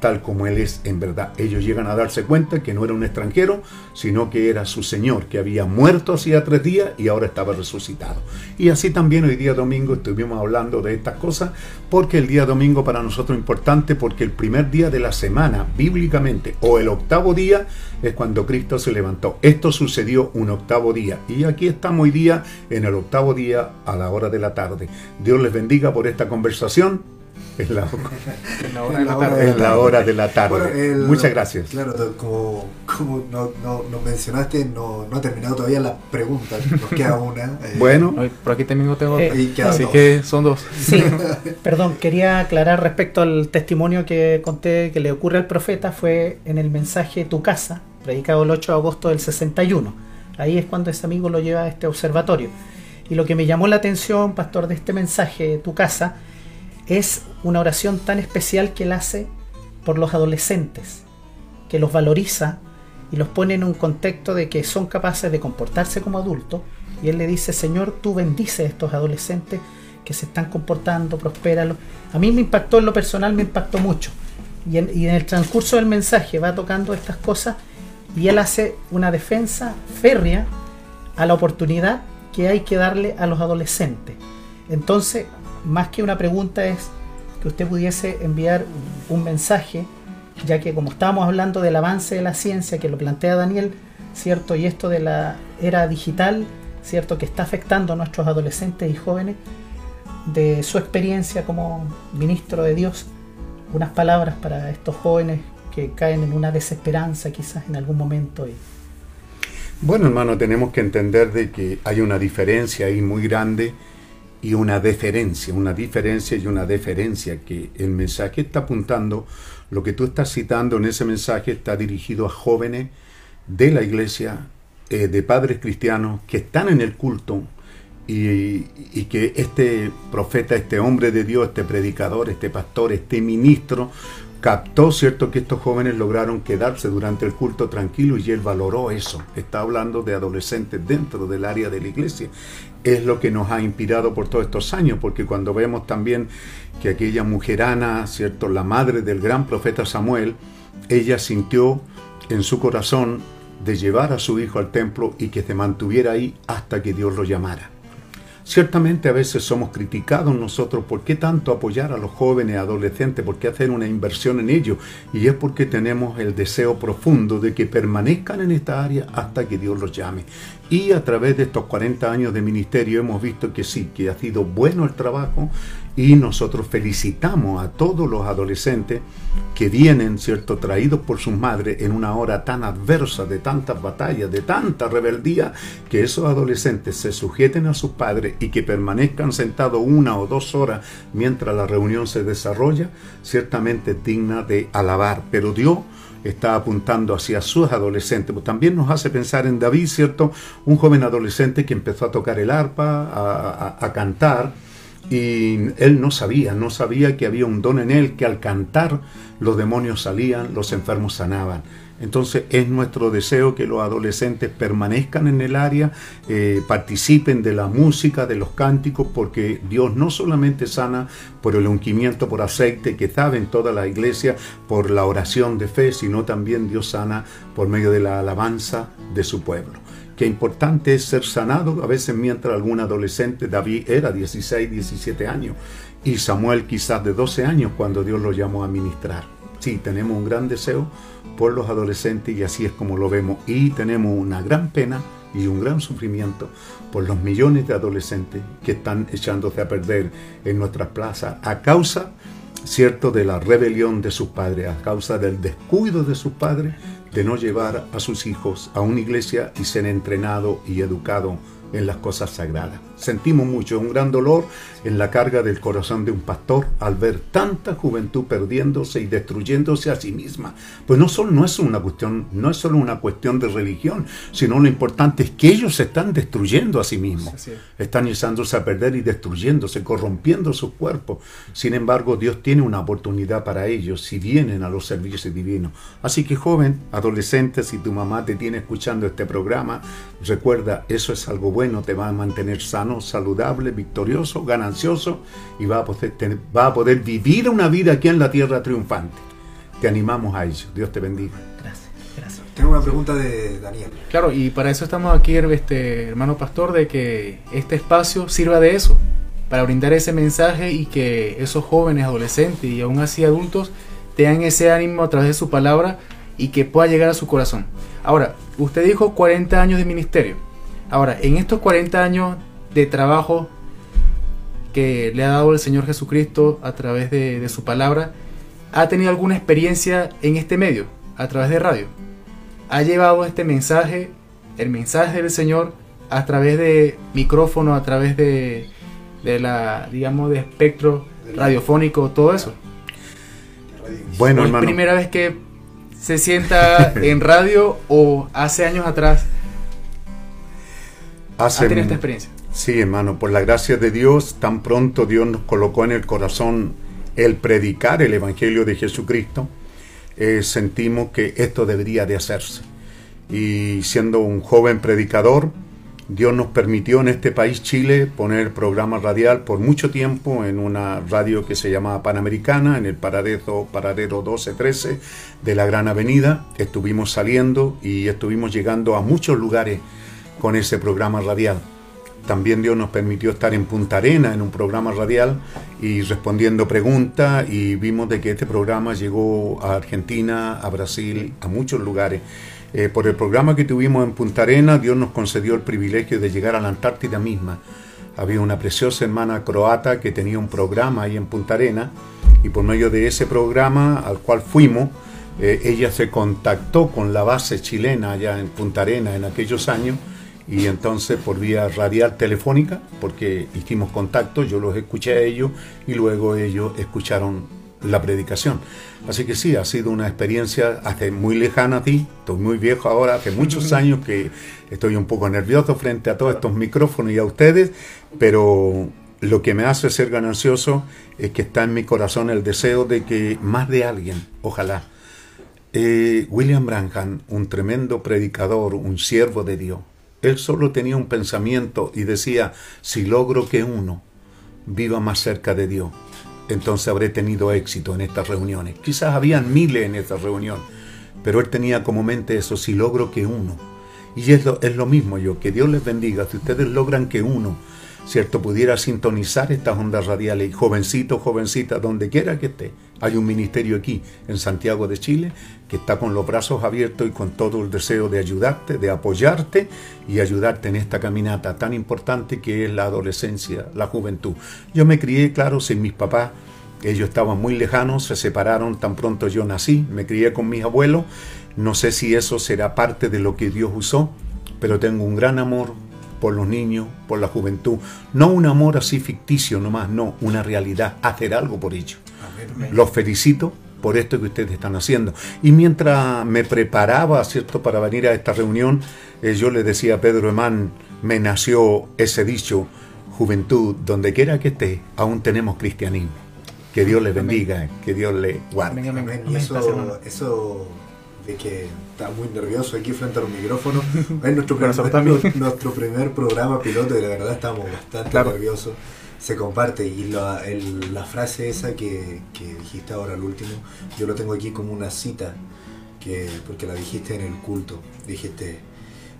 tal como Él es en verdad. Ellos llegan a darse cuenta que no era un extranjero, sino que era su Señor, que había muerto hacía tres días y ahora estaba resucitado. Y así también hoy día domingo estuvimos hablando de estas cosas, porque el día domingo para nosotros es importante, porque el primer día de la semana, bíblicamente, o el octavo día, es cuando Cristo se levantó. Esto sucedió un octavo día. Y aquí estamos hoy día, en el octavo día, a la hora de la tarde. Dios les bendiga por esta conversación [LAUGHS] es la, hora, de la tarde. Muchas gracias. Claro, como, como no, no, mencionaste, no, no, ha terminado todavía la pregunta, nos queda una. [LAUGHS] Eh, bueno, por aquí también tengo eh, Así que son dos. Sí, [LAUGHS] perdón, quería aclarar respecto al testimonio que conté que le ocurre al profeta, fue en el mensaje Tu casa, predicado el 8 de agosto del 61. Ahí es cuando ese amigo lo lleva a este observatorio. Y lo que me llamó la atención, pastor, de este mensaje, Tu casa, es una oración tan especial que él hace por los adolescentes, que los valoriza y los pone en un contexto de que son capaces de comportarse como adultos. Y él le dice, Señor, tú bendices a estos adolescentes que se están comportando, prospéralos. A mí me impactó en lo personal, me impactó mucho. Y en, y en el transcurso del mensaje va tocando estas cosas y él hace una defensa férrea a la oportunidad que hay que darle a los adolescentes. Entonces, más que una pregunta es que usted pudiese enviar un mensaje, ya que como estábamos hablando del avance de la ciencia que lo plantea Daniel, ¿cierto? Y esto de la era digital, ¿cierto? Que está afectando a nuestros adolescentes y jóvenes, de su experiencia como ministro de Dios, unas palabras para estos jóvenes que caen en una desesperanza quizás en algún momento. Y... Bueno, hermano, tenemos que entender de que hay una diferencia ahí muy grande y una deferencia, una diferencia y una deferencia que el mensaje está apuntando, lo que tú estás citando en ese mensaje está dirigido a jóvenes de la iglesia, eh, de padres cristianos que están en el culto y, y, que este profeta, este hombre de Dios, este predicador, este pastor, este ministro, captó, ¿cierto?, que estos jóvenes lograron quedarse durante el culto tranquilo y él valoró eso. Está hablando de adolescentes dentro del área de la iglesia. Es lo que nos ha inspirado por todos estos años, porque cuando vemos también que aquella mujerana, ¿cierto?, la madre del gran profeta Samuel, ella sintió en su corazón de llevar a su hijo al templo y que se mantuviera ahí hasta que Dios lo llamara. Ciertamente a veces somos criticados nosotros por qué tanto apoyar a los jóvenes, adolescentes, por qué hacer una inversión en ellos. Y es porque tenemos el deseo profundo de que permanezcan en esta área hasta que Dios los llame. Y a través de estos 40 años de ministerio hemos visto que sí, que ha sido bueno el trabajo y nosotros felicitamos a todos los adolescentes que vienen, ¿cierto?, traídos por sus madres en una hora tan adversa, de tantas batallas, de tanta rebeldía, que esos adolescentes se sujeten a sus padres y que permanezcan sentados una o dos horas mientras la reunión se desarrolla, ciertamente digna de alabar. Pero Dios está apuntando hacia sus adolescentes. Pues también nos hace pensar en David, ¿cierto? Un joven adolescente que empezó a tocar el arpa, a cantar, y él no sabía, no sabía que había un don en él, que al cantar los demonios salían, los enfermos sanaban. Entonces es nuestro deseo que los adolescentes permanezcan en el área, eh, participen de la música, de los cánticos, porque Dios no solamente sana por el ungimiento por aceite que sabe en toda la iglesia, por la oración de fe, sino también Dios sana por medio de la alabanza de su pueblo. Qué importante es ser sanado, a veces mientras algún adolescente, David era 16, 17 años, y Samuel quizás de 12 años cuando Dios lo llamó a ministrar. Sí, tenemos un gran deseo por los adolescentes y así es como lo vemos. Y tenemos una gran pena y un gran sufrimiento por los millones de adolescentes que están echándose a perder en nuestras plazas a causa, cierto, de la rebelión de sus padres, a causa del descuido de sus padres de no llevar a sus hijos a una iglesia y ser entrenado y educado en las cosas sagradas. Sentimos mucho, un gran dolor en la carga del corazón de un pastor al ver tanta juventud perdiéndose y destruyéndose a sí misma. Pues no solo no es una cuestión, no es solo una cuestión de religión, sino lo importante es que ellos se están destruyendo a sí mismos. Están echándose a perder y destruyéndose, corrompiendo sus cuerpos. Sin embargo, Dios tiene una oportunidad para ellos si vienen a los servicios divinos. Así que joven, adolescente, si tu mamá te tiene escuchando este programa, recuerda, eso es algo bueno, te va a mantener sano, saludable, victorioso, ganancioso y va a poder, tener- va a poder vivir una vida aquí en la tierra triunfante. Te animamos a ello. Dios te bendiga. Gracias, gracias. Tengo una pregunta de Daniel. Claro, y para eso estamos aquí, este hermano pastor, de que este espacio sirva de eso, para brindar ese mensaje y que esos jóvenes, adolescentes y aún así adultos tengan ese ánimo a través de su palabra y que pueda llegar a su corazón. Ahora, usted dijo 40 años de ministerio. Ahora, en estos 40 años de trabajo que le ha dado el Señor Jesucristo a través de, de su palabra, ¿ha tenido alguna experiencia en este medio, a través de radio? ha llevado este mensaje, el mensaje del Señor, a través de micrófono, a través de, de la, digamos, de espectro radiofónico, todo eso. Bueno, ¿O es hermano. primera vez que se sienta [LAUGHS] en radio o hace años atrás hace ha tenido esta experiencia? Sí, hermano, por la gracia de Dios, tan pronto Dios nos colocó en el corazón el predicar el Evangelio de Jesucristo, eh, sentimos que esto debería de hacerse. Y siendo un joven predicador, Dios nos permitió en este país, Chile, poner programa radial por mucho tiempo en una radio que se llamaba Panamericana, en el paradero, paradero 12-13 de la Gran Avenida. Estuvimos saliendo y estuvimos llegando a muchos lugares con ese programa radial. También Dios nos permitió estar en Punta Arena en un programa radial y respondiendo preguntas y vimos de que este programa llegó a Argentina, a Brasil, a muchos lugares. Eh, por el programa que tuvimos en Punta Arena, Dios nos concedió el privilegio de llegar a la Antártida misma. Había una preciosa hermana croata que tenía un programa ahí en Punta Arena y por medio de ese programa al cual fuimos, eh, ella se contactó con la base chilena allá en Punta Arena en aquellos años y entonces por vía radial telefónica, porque hicimos contacto, yo los escuché a ellos y luego ellos escucharon la predicación. Así que sí, ha sido una experiencia hace muy lejana a ti, estoy muy viejo ahora, hace muchos [LAUGHS] años que estoy un poco nervioso frente a todos estos micrófonos y a ustedes, pero lo que me hace ser ganancioso es que está en mi corazón el deseo de que más de alguien, ojalá, eh, William Branham, un tremendo predicador, un siervo de Dios, él solo tenía un pensamiento y decía, si logro que uno viva más cerca de Dios, entonces habré tenido éxito en estas reuniones. Quizás habían miles en esta reunión, pero él tenía como mente eso, si logro que uno. Y es lo, es lo mismo yo, que Dios les bendiga, si ustedes logran que uno ¿cierto? Pudiera sintonizar estas ondas radiales, jovencito, jovencita, donde quiera que esté. Hay un ministerio aquí, en Santiago de Chile, que está con los brazos abiertos y con todo el deseo de ayudarte, de apoyarte y ayudarte en esta caminata tan importante que es la adolescencia, la juventud. Yo me crié, claro, sin mis papás. Ellos estaban muy lejanos, se separaron tan pronto yo nací, me crié con mis abuelos. No sé si eso será parte de lo que Dios usó, pero tengo un gran amor por los niños, por la juventud. No un amor así ficticio nomás, no, una realidad, hacer algo por ellos. Los felicito por esto que ustedes están haciendo. Y mientras me preparaba, ¿cierto?, para venir a esta reunión, eh, yo le decía a Pedro Emán, me nació ese dicho, juventud, donde quiera que esté, aún tenemos cristianismo. Que Dios le bendiga, que Dios le guarde. Amén, amén. Amén. Y Amén. eso, eso de que está muy nervioso aquí frente a los micrófonos. [LAUGHS] Es nuestro, primer, [LAUGHS] nuestro primer programa piloto y la verdad estamos bastante Claro. nerviosos. Se comparte y la, el- la frase esa que, que dijiste ahora, al último, yo lo tengo aquí como una cita, que, porque la dijiste en el culto. Dijiste,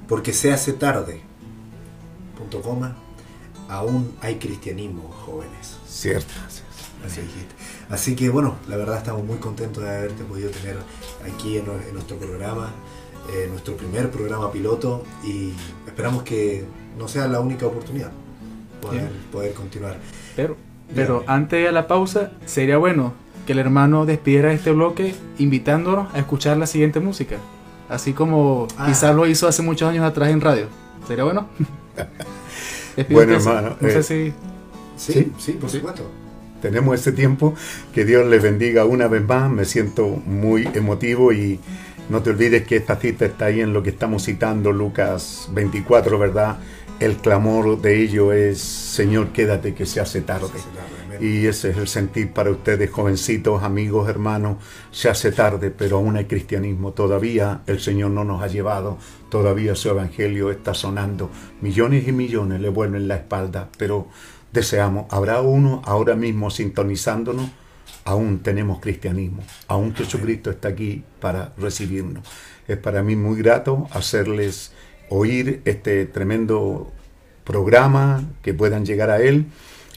porque se hace tarde, punto coma, aún hay cristianismo, jóvenes. Cierto. Así dijiste. Así que bueno, la verdad estamos muy contentos de haberte podido tener aquí en, en nuestro programa, eh, nuestro primer programa piloto y esperamos que no sea la única oportunidad poder, Bien. poder continuar. Pero, pero antes de la pausa, sería bueno que el hermano despidiera este bloque invitándonos a escuchar la siguiente música. Así como Ah. quizás lo hizo hace muchos años atrás en radio. ¿Sería bueno? [LAUGHS] Bueno, hermano, No sé eh, si... Sí, Sí, sí, por sí. supuesto. Tenemos ese tiempo. Que Dios les bendiga una vez más. Me siento muy emotivo y no te olvides que esta cita está ahí en lo que estamos citando, Lucas 24, ¿verdad? El clamor de ello es, Señor, quédate que se hace tarde. Y ese es el sentir para ustedes, jovencitos, amigos, hermanos. Se hace tarde, pero aún hay cristianismo. Todavía el Señor no nos ha llevado. Todavía su evangelio está sonando. Millones y millones le vuelven la espalda, pero deseamos, habrá uno ahora mismo sintonizándonos. Aún tenemos cristianismo. Aún Jesucristo está aquí para recibirnos. Es para mí muy grato hacerles oír este tremendo programa, que puedan llegar a él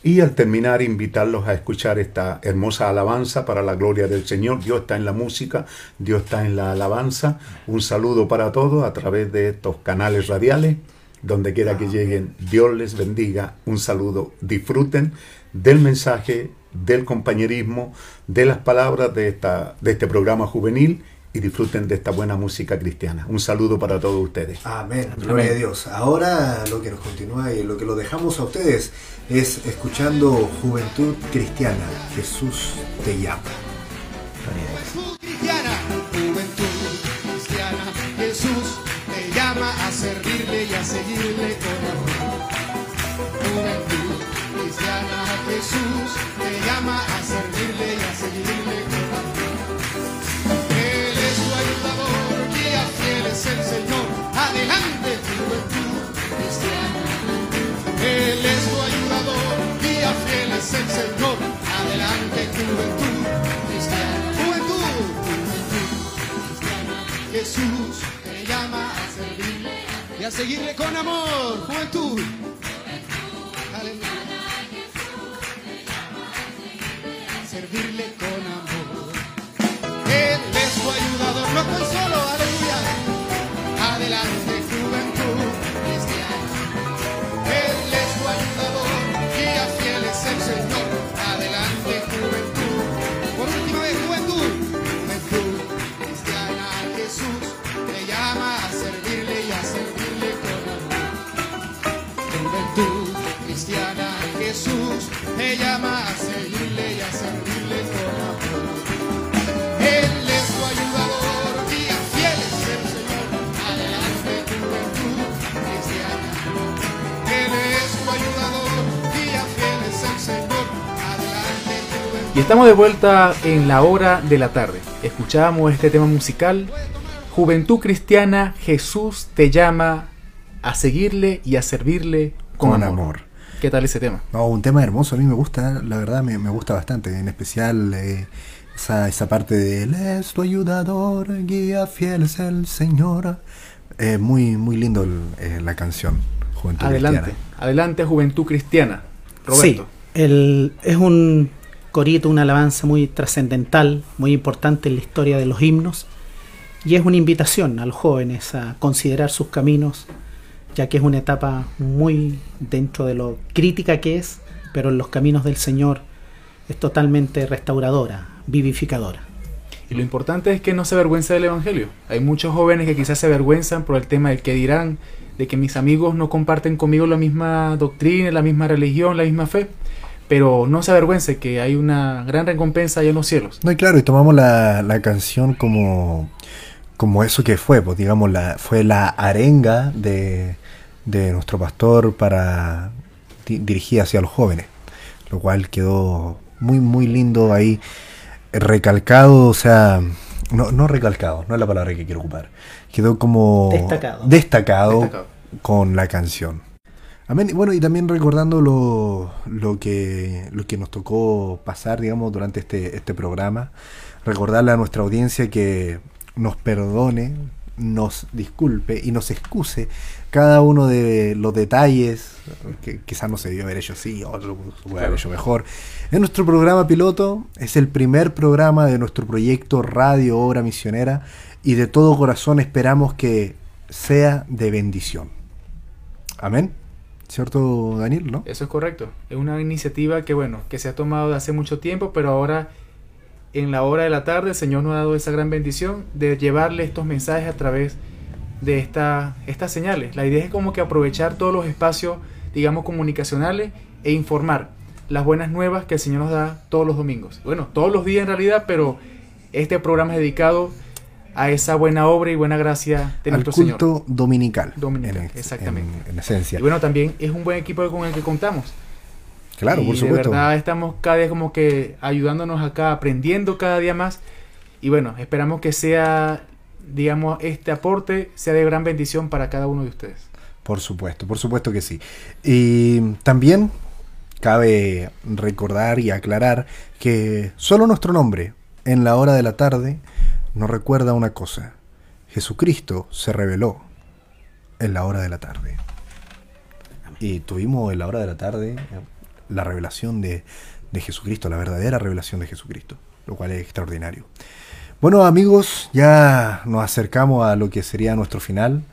y al terminar invitarlos a escuchar esta hermosa alabanza para la gloria del Señor. Dios está en la música, Dios está en la alabanza. Un saludo para todos a través de estos canales radiales, donde quiera que lleguen. Dios les bendiga. Un saludo. Disfruten del mensaje, del compañerismo, de las palabras de, esta, de este programa juvenil y disfruten de esta buena música cristiana. Un saludo para todos ustedes. Amén, gloria Amén. a Dios. Ahora lo que nos continúa y lo que lo dejamos a ustedes es escuchando Juventud Cristiana. Jesús te llama. Juventud cristiana, a seguirle con amor. Juventud cristiana, Jesús te llama a servirle y a seguirle con amor. Él es tu ayudador, guía fiel es el Señor. Adelante, juventud cristiana. Él es tu ayudador, guía fiel es el Señor. Adelante, juventud cristiana. Juventud, juventud cristiana. Jesús y a seguirle con amor. Juventud. Aleluya. Servirle con amor. Él es tu ayudador, no estoy solo, aleluya. Y estamos de vuelta en la hora de la tarde. Escuchábamos este tema musical. Juventud cristiana, Jesús te llama a seguirle y a servirle con, Con amor. amor. ¿Qué tal ese tema? No, un tema hermoso, a mí me gusta, la verdad me, me gusta bastante, en especial eh, esa, esa parte de Él es tu ayudador, guía fiel es el Señor. Eh, muy, muy lindo el- eh, la canción, Juventud Adelante, Cristiana. adelante Juventud Cristiana. Roberto. Sí, el- es un corito, una alabanza muy trascendental, muy importante en la historia de los himnos, y es una invitación a los jóvenes a considerar sus caminos, ya que es una etapa muy dentro de lo crítica que es, pero en los caminos del Señor es totalmente restauradora, vivificadora. Y lo importante es que no se avergüenza del Evangelio. Hay muchos jóvenes que quizás se avergüenzan por el tema del que dirán, de que mis amigos no comparten conmigo la misma doctrina, la misma religión, la misma fe. Pero no se avergüence que hay una gran recompensa allá en los cielos. No, y claro, y tomamos la, la canción como, como eso que fue, pues digamos, la, fue la arenga de, de nuestro pastor para di- dirigida hacia los jóvenes, lo cual quedó muy, muy lindo ahí, recalcado, o sea, no, no recalcado, no es la palabra que quiero ocupar, quedó como Destacado. destacado Destacado. con la canción. Amén. Y bueno, y también recordando lo, lo, que, lo que nos tocó pasar, digamos, durante este, este programa, recordarle a nuestra audiencia que nos perdone, nos disculpe y nos excuse cada uno de los detalles que quizás no se debió haber hecho así, otro se puede haber hecho mejor. En nuestro programa piloto es el primer programa de nuestro proyecto Radio Obra Misionera y de todo corazón esperamos que sea de bendición. Amén. ¿Cierto, Daniel? ¿No? Eso es correcto. Es una iniciativa que, bueno, que se ha tomado de hace mucho tiempo, pero ahora en la hora de la tarde el Señor nos ha dado esa gran bendición de llevarle estos mensajes a través de esta, estas señales. La idea es como que aprovechar todos los espacios, digamos, comunicacionales e informar las buenas nuevas que el Señor nos da todos los domingos. Bueno, todos los días en realidad, pero este programa es dedicado a esa buena obra y buena gracia de Al nuestro culto Señor. dominical. Dominical, en, ex- exactamente. En, en esencia. Y bueno, también es un buen equipo con el que contamos. claro, y por de supuesto. verdad estamos cada día como que ayudándonos acá, aprendiendo cada día más. Y bueno, esperamos que sea, digamos, este aporte sea de gran bendición para cada uno de ustedes. Por supuesto, por supuesto que sí. Y también cabe recordar y aclarar que solo nuestro nombre en la hora de la tarde nos recuerda una cosa. Jesucristo se reveló en la hora de la tarde. Y tuvimos en la hora de la tarde eh, la revelación de, de Jesucristo, la verdadera revelación de Jesucristo, lo cual es extraordinario. Bueno amigos, ya nos acercamos a lo que sería nuestro final.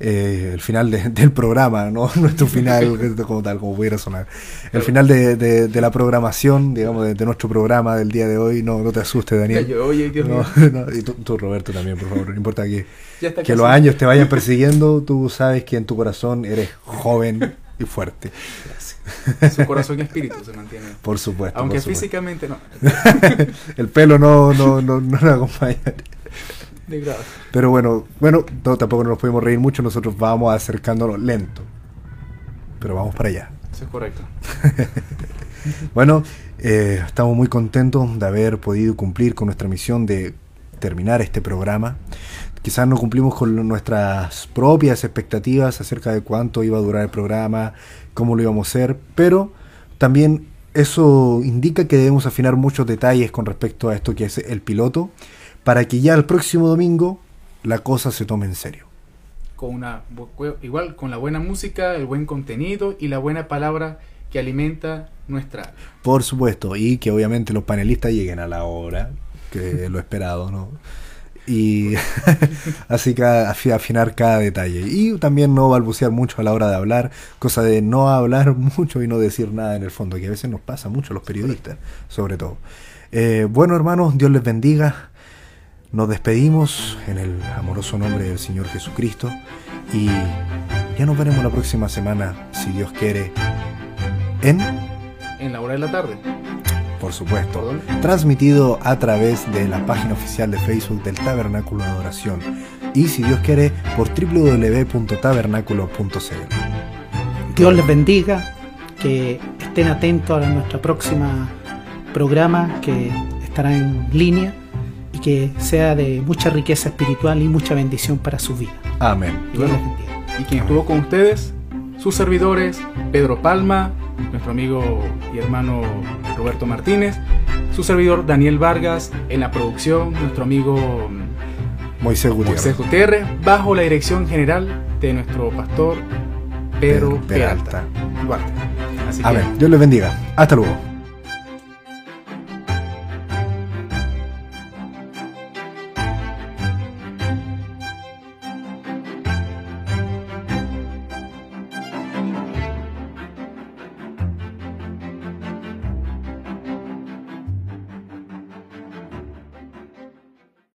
Eh, el final de- [LAUGHS] del programa, no [LAUGHS] nuestro final [LAUGHS] como tal, como pudiera sonar. El final de, de- de la programación, digamos, de, nuestro programa del día de hoy. No, no te asustes, Daniel. Yo, Oye, Dios No, mío, no, y tú, tú, Roberto, también, por favor. No importa que, que casi. los años te vayan persiguiendo, tú sabes que en tu corazón eres joven y fuerte. Su corazón y espíritu se mantiene. Por supuesto. Aunque por supuesto. físicamente no. El pelo no, no, no, no nos acompaña. Pero bueno, bueno, no, tampoco nos podemos reír mucho, nosotros vamos acercándonos lento. Pero vamos para allá. Eso es correcto. [LAUGHS] Bueno, eh, estamos muy contentos de haber podido cumplir con nuestra misión de terminar este programa. Quizás no cumplimos con nuestras propias expectativas acerca de cuánto iba a durar el programa, cómo lo íbamos a hacer, pero también eso indica que debemos afinar muchos detalles con respecto a esto que es el piloto, para que ya el próximo domingo la cosa se tome en serio. Con una, igual con la buena música, el buen contenido y la buena palabra que alimenta nuestra. Por supuesto, y que obviamente los panelistas lleguen a la hora, que es lo esperado, ¿no? Y [LAUGHS] así que afi- afinar cada detalle. Y también no balbucear mucho a la hora de hablar, cosa de no hablar [LAUGHS] mucho y no decir nada en el fondo, que a veces nos pasa mucho a los periodistas, sobre todo. Eh, bueno, hermanos, Dios les bendiga. Nos despedimos en el amoroso nombre del Señor Jesucristo y ya nos veremos la próxima semana, si Dios quiere, en en la hora de la tarde. Por supuesto. ¿Perdón? Transmitido a través de la página oficial de Facebook del Tabernáculo de Adoración. Y si Dios quiere, por www.tabernáculo.cl. Dios les bendiga, que estén atentos a nuestra próxima programa que estará en línea y que sea de mucha riqueza espiritual y mucha bendición para su vida. Amén. Dios les bendiga. Y quien estuvo con ustedes, sus servidores, Pedro Palma, nuestro amigo y hermano Roberto Martínez, su servidor Daniel Vargas, en la producción, nuestro amigo mm, Moisés Gutiérrez. Moisés Gutiérrez, bajo la dirección general de nuestro pastor Pedro Pedro Peralta. Peralta Duarte. Así que Amén. Dios les bendiga. Hasta luego.